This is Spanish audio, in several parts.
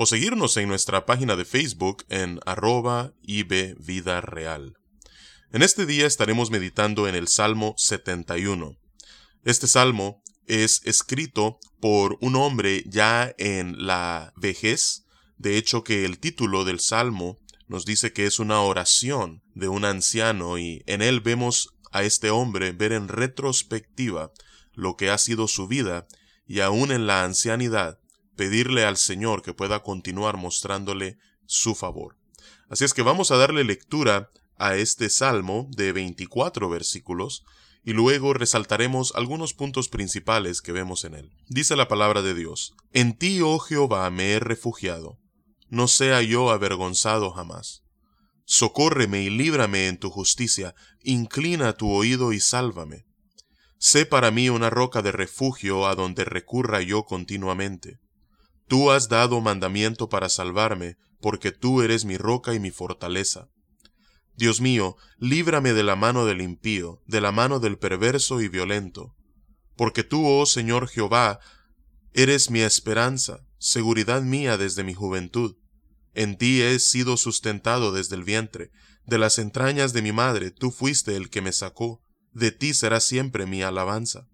o seguirnos en nuestra página de Facebook en arroba Vida Real. En este día estaremos meditando en el Salmo 71. Este salmo es escrito por un hombre ya en la vejez, de hecho que el título del salmo nos dice que es una oración de un anciano y en él vemos a este hombre ver en retrospectiva lo que ha sido su vida y aún en la ancianidad pedirle al Señor que pueda continuar mostrándole su favor. Así es que vamos a darle lectura a este salmo de 24 versículos y luego resaltaremos algunos puntos principales que vemos en él. Dice la palabra de Dios, En ti, oh Jehová, me he refugiado, no sea yo avergonzado jamás. Socórreme y líbrame en tu justicia, inclina tu oído y sálvame. Sé para mí una roca de refugio a donde recurra yo continuamente. Tú has dado mandamiento para salvarme, porque tú eres mi roca y mi fortaleza. Dios mío, líbrame de la mano del impío, de la mano del perverso y violento. Porque tú, oh Señor Jehová, eres mi esperanza, seguridad mía desde mi juventud. En ti he sido sustentado desde el vientre, de las entrañas de mi madre tú fuiste el que me sacó, de ti será siempre mi alabanza.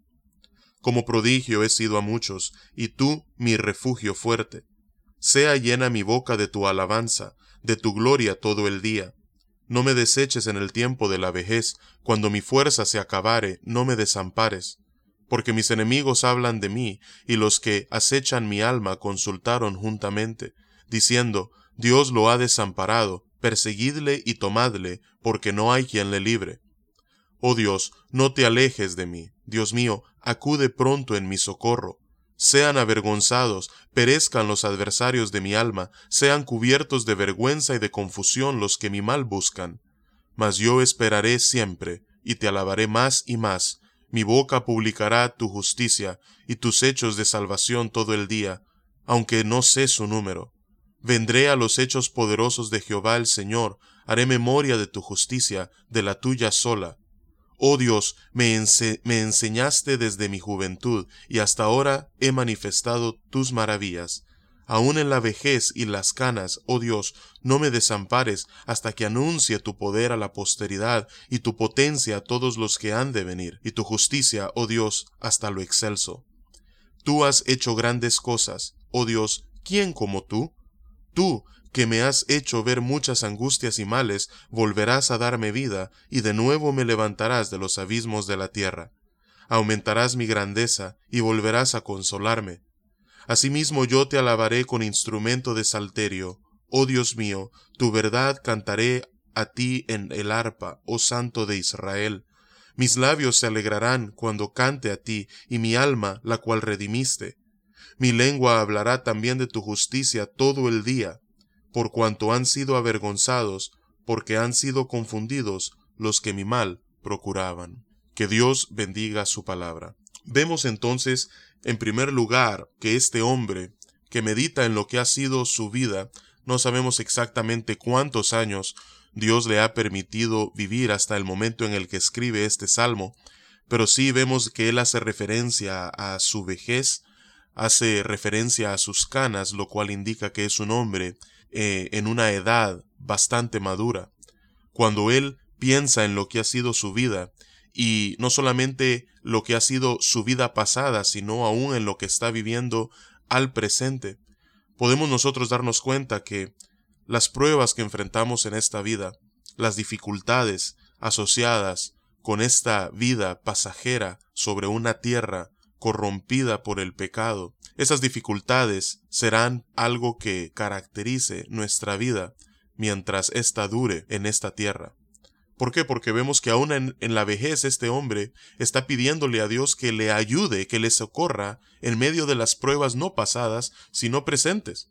Como prodigio he sido a muchos, y tú mi refugio fuerte. Sea llena mi boca de tu alabanza, de tu gloria todo el día. No me deseches en el tiempo de la vejez, cuando mi fuerza se acabare, no me desampares. Porque mis enemigos hablan de mí, y los que acechan mi alma consultaron juntamente, diciendo, Dios lo ha desamparado, perseguidle y tomadle, porque no hay quien le libre. Oh Dios, no te alejes de mí. Dios mío, acude pronto en mi socorro. Sean avergonzados, perezcan los adversarios de mi alma, sean cubiertos de vergüenza y de confusión los que mi mal buscan. Mas yo esperaré siempre, y te alabaré más y más. Mi boca publicará tu justicia y tus hechos de salvación todo el día, aunque no sé su número. Vendré a los hechos poderosos de Jehová el Señor, haré memoria de tu justicia, de la tuya sola. Oh Dios, me, enseñaste desde mi juventud, y hasta ahora he manifestado tus maravillas. Aun en la vejez y las canas, oh Dios, no me desampares hasta que anuncie tu poder a la posteridad y tu potencia a todos los que han de venir, y tu justicia, oh Dios, hasta lo excelso. Tú has hecho grandes cosas, oh Dios, ¿quién como tú? Tú, que me has hecho ver muchas angustias y males, volverás a darme vida, y de nuevo me levantarás de los abismos de la tierra. Aumentarás mi grandeza, y volverás a consolarme. Asimismo yo te alabaré con instrumento de salterio. Oh Dios mío, tu verdad cantaré a ti en el arpa, oh Santo de Israel. Mis labios se alegrarán cuando cante a ti, y mi alma, la cual redimiste. Mi lengua hablará también de tu justicia todo el día por cuanto han sido avergonzados, porque han sido confundidos los que mi mal procuraban. Que Dios bendiga su palabra. Vemos entonces, en primer lugar, que este hombre, que medita en lo que ha sido su vida, no sabemos exactamente cuántos años Dios le ha permitido vivir hasta el momento en el que escribe este salmo, pero sí vemos que él hace referencia a su vejez, hace referencia a sus canas, lo cual indica que es un hombre eh, en una edad bastante madura, cuando él piensa en lo que ha sido su vida, y no solamente lo que ha sido su vida pasada, sino aún en lo que está viviendo al presente, podemos nosotros darnos cuenta que las pruebas que enfrentamos en esta vida, las dificultades asociadas con esta vida pasajera sobre una tierra corrompida por el pecado, esas dificultades serán algo que caracterice nuestra vida mientras ésta dure en esta tierra. ¿Por qué? Porque vemos que aún en, en, la vejez este hombre está pidiéndole a Dios que le ayude, que le socorra en medio de las pruebas no pasadas, sino presentes.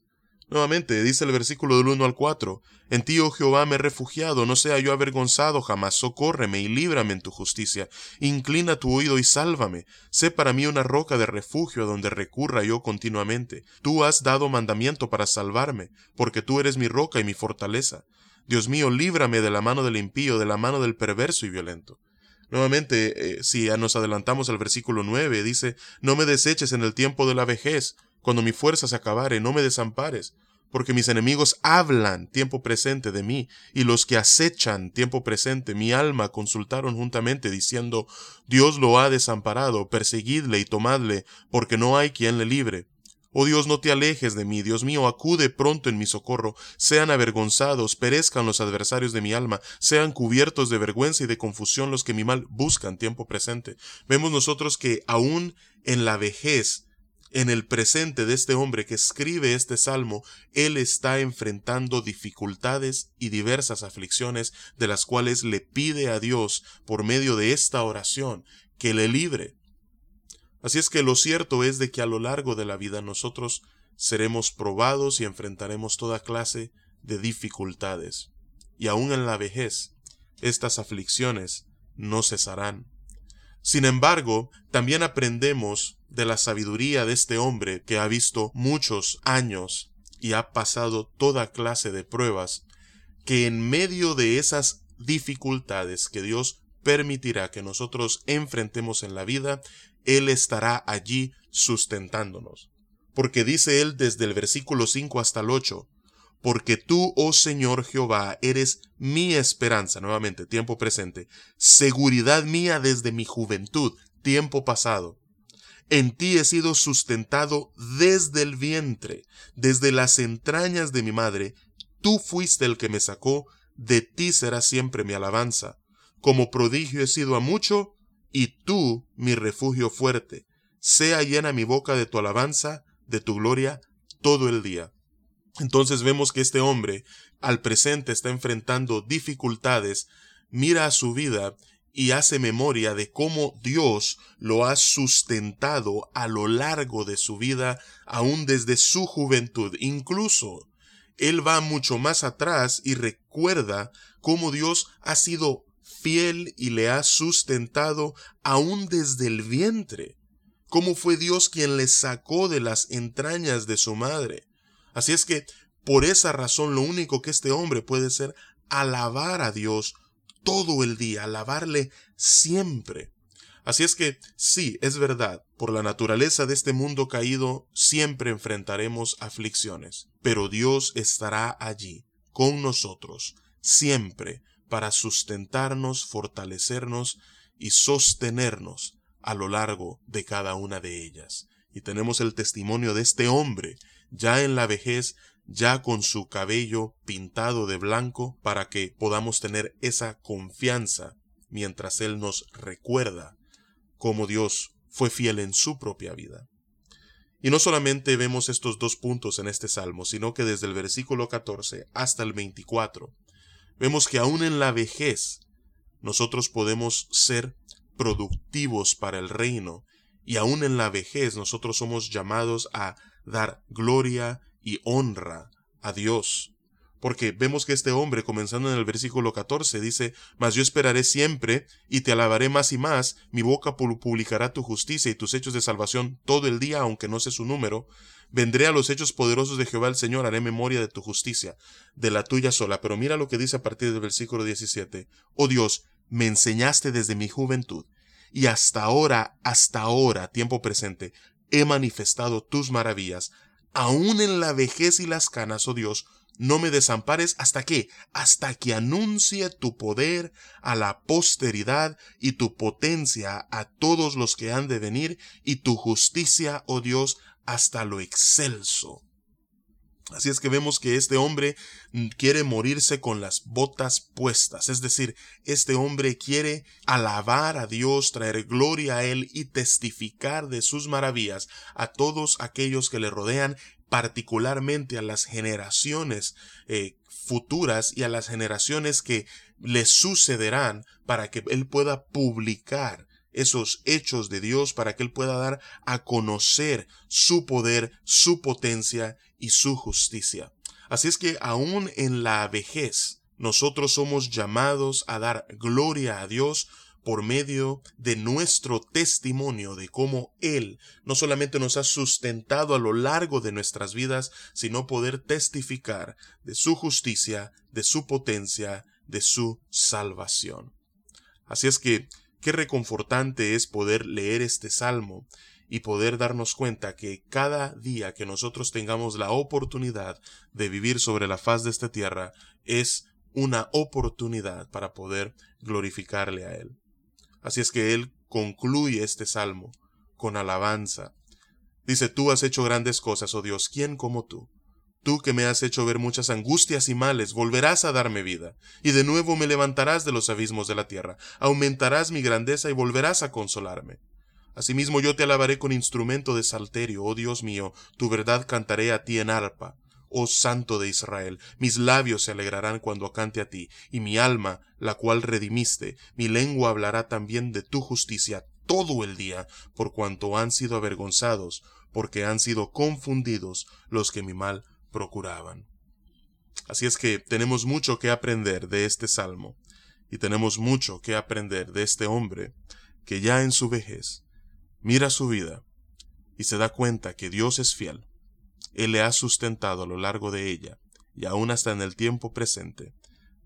Nuevamente, dice el versículo del 1 al 4, En ti, oh Jehová, me he refugiado, no sea yo avergonzado jamás, socórreme y líbrame en tu justicia, inclina tu oído y sálvame, sé para mí una roca de refugio a donde recurra yo continuamente. Tú has dado mandamiento para salvarme, porque tú eres mi roca y mi fortaleza. Dios mío, líbrame de la mano del impío, de la mano del perverso y violento. Nuevamente, eh, si nos adelantamos al versículo 9, dice, No me deseches en el tiempo de la vejez, cuando mi fuerza se acabare, no me desampares, porque mis enemigos hablan tiempo presente de mí, y los que acechan tiempo presente mi alma consultaron juntamente, diciendo, Dios lo ha desamparado, perseguidle y tomadle, porque no hay quien le libre. Oh Dios, no te alejes de mí, Dios mío, acude pronto en mi socorro, sean avergonzados, perezcan los adversarios de mi alma, sean cubiertos de vergüenza y de confusión los que mi mal buscan tiempo presente. Vemos nosotros que aún en la vejez, en el presente de este hombre que escribe este salmo, él está enfrentando dificultades y diversas aflicciones de las cuales le pide a Dios por medio de esta oración que le libre. Así es que lo cierto es de que a lo largo de la vida nosotros seremos probados y enfrentaremos toda clase de dificultades. Y aún en la vejez, estas aflicciones no cesarán. Sin embargo, también aprendemos de la sabiduría de este hombre que ha visto muchos años y ha pasado toda clase de pruebas, que en medio de esas dificultades que Dios permitirá que nosotros enfrentemos en la vida, Él estará allí sustentándonos. Porque dice Él desde el versículo 5 hasta el 8, porque tú, oh Señor Jehová, eres mi esperanza, nuevamente, tiempo presente, seguridad mía desde mi juventud, tiempo pasado. En ti he sido sustentado desde el vientre, desde las entrañas de mi madre, tú fuiste el que me sacó, de ti será siempre mi alabanza. Como prodigio he sido a mucho, y tú mi refugio fuerte. Sea llena mi boca de tu alabanza, de tu gloria, todo el día. Entonces vemos que este hombre al presente está enfrentando dificultades, mira a su vida y hace memoria de cómo Dios lo ha sustentado a lo largo de su vida, aún desde su juventud. Incluso él va mucho más atrás y recuerda cómo Dios ha sido fiel y le ha sustentado aún desde el vientre, cómo fue Dios quien le sacó de las entrañas de su madre. Así es que, por esa razón, lo único que este hombre puede ser alabar a Dios todo el día, alabarle siempre. Así es que, sí, es verdad, por la naturaleza de este mundo caído, siempre enfrentaremos aflicciones, pero Dios estará allí, con nosotros, siempre, para sustentarnos, fortalecernos y sostenernos a lo largo de cada una de ellas. Y tenemos el testimonio de este hombre ya en la vejez, ya con su cabello pintado de blanco, para que podamos tener esa confianza mientras Él nos recuerda cómo Dios fue fiel en su propia vida. Y no solamente vemos estos dos puntos en este salmo, sino que desde el versículo 14 hasta el 24, vemos que aún en la vejez nosotros podemos ser productivos para el reino, y aún en la vejez nosotros somos llamados a dar gloria y honra a Dios. Porque vemos que este hombre, comenzando en el versículo 14, dice, Mas yo esperaré siempre, y te alabaré más y más, mi boca publicará tu justicia y tus hechos de salvación todo el día, aunque no sé su número. Vendré a los hechos poderosos de Jehová el Señor, haré memoria de tu justicia, de la tuya sola. Pero mira lo que dice a partir del versículo 17. Oh Dios, me enseñaste desde mi juventud, y hasta ahora, hasta ahora, tiempo presente, he manifestado tus maravillas. Aún en la vejez y las canas, oh Dios, no me desampares hasta que, hasta que anuncie tu poder a la posteridad y tu potencia a todos los que han de venir y tu justicia, oh Dios, hasta lo excelso. Así es que vemos que este hombre quiere morirse con las botas puestas, es decir, este hombre quiere alabar a Dios, traer gloria a Él y testificar de sus maravillas a todos aquellos que le rodean, particularmente a las generaciones eh, futuras y a las generaciones que le sucederán para que Él pueda publicar esos hechos de Dios para que Él pueda dar a conocer su poder, su potencia y su justicia. Así es que aún en la vejez, nosotros somos llamados a dar gloria a Dios por medio de nuestro testimonio de cómo Él no solamente nos ha sustentado a lo largo de nuestras vidas, sino poder testificar de su justicia, de su potencia, de su salvación. Así es que, qué reconfortante es poder leer este salmo y poder darnos cuenta que cada día que nosotros tengamos la oportunidad de vivir sobre la faz de esta tierra es una oportunidad para poder glorificarle a Él. Así es que él concluye este salmo con alabanza. Dice, tú has hecho grandes cosas, oh Dios, ¿quién como tú? Tú que me has hecho ver muchas angustias y males, volverás a darme vida, y de nuevo me levantarás de los abismos de la tierra, aumentarás mi grandeza y volverás a consolarme. Asimismo yo te alabaré con instrumento de salterio, oh Dios mío, tu verdad cantaré a ti en arpa oh Santo de Israel, mis labios se alegrarán cuando cante a ti, y mi alma, la cual redimiste, mi lengua hablará también de tu justicia todo el día, por cuanto han sido avergonzados, porque han sido confundidos los que mi mal procuraban. Así es que tenemos mucho que aprender de este salmo, y tenemos mucho que aprender de este hombre que ya en su vejez mira su vida y se da cuenta que Dios es fiel él le ha sustentado a lo largo de ella, y aún hasta en el tiempo presente,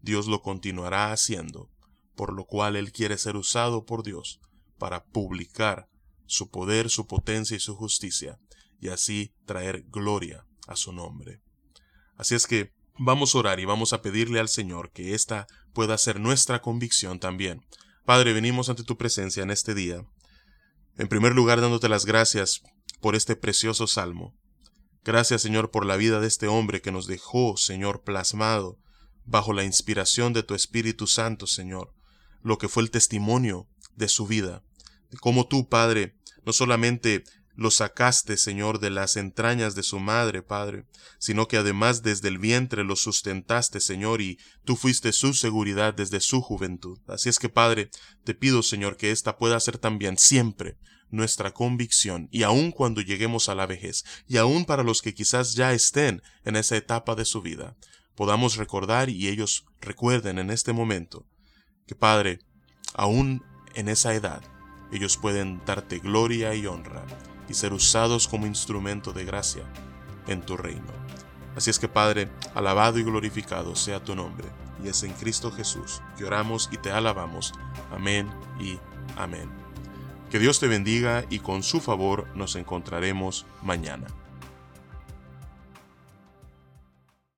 Dios lo continuará haciendo, por lo cual Él quiere ser usado por Dios para publicar su poder, su potencia y su justicia, y así traer gloria a su nombre. Así es que vamos a orar y vamos a pedirle al Señor que esta pueda ser nuestra convicción también. Padre, venimos ante tu presencia en este día. En primer lugar, dándote las gracias por este precioso salmo. Gracias, Señor, por la vida de este hombre que nos dejó, Señor, plasmado bajo la inspiración de tu Espíritu Santo, Señor, lo que fue el testimonio de su vida, de cómo tú, Padre, no solamente lo sacaste, Señor, de las entrañas de su madre, Padre, sino que además desde el vientre lo sustentaste, Señor, y tú fuiste su seguridad desde su juventud. Así es que, Padre, te pido, Señor, que ésta pueda ser también siempre nuestra convicción, y aun cuando lleguemos a la vejez, y aun para los que quizás ya estén en esa etapa de su vida, podamos recordar y ellos recuerden en este momento que Padre, aún en esa edad, ellos pueden darte gloria y honra y ser usados como instrumento de gracia en tu reino. Así es que Padre, alabado y glorificado sea tu nombre, y es en Cristo Jesús que oramos y te alabamos. Amén y amén. Que Dios te bendiga y con su favor nos encontraremos mañana.